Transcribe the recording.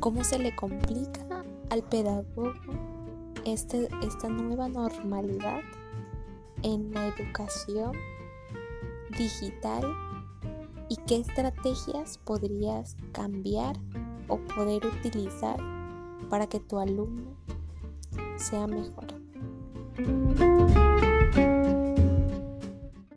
cómo se le complica al pedagogo este, esta nueva normalidad en la educación digital y qué estrategias podrías cambiar o poder utilizar para que tu alumno sea mejor.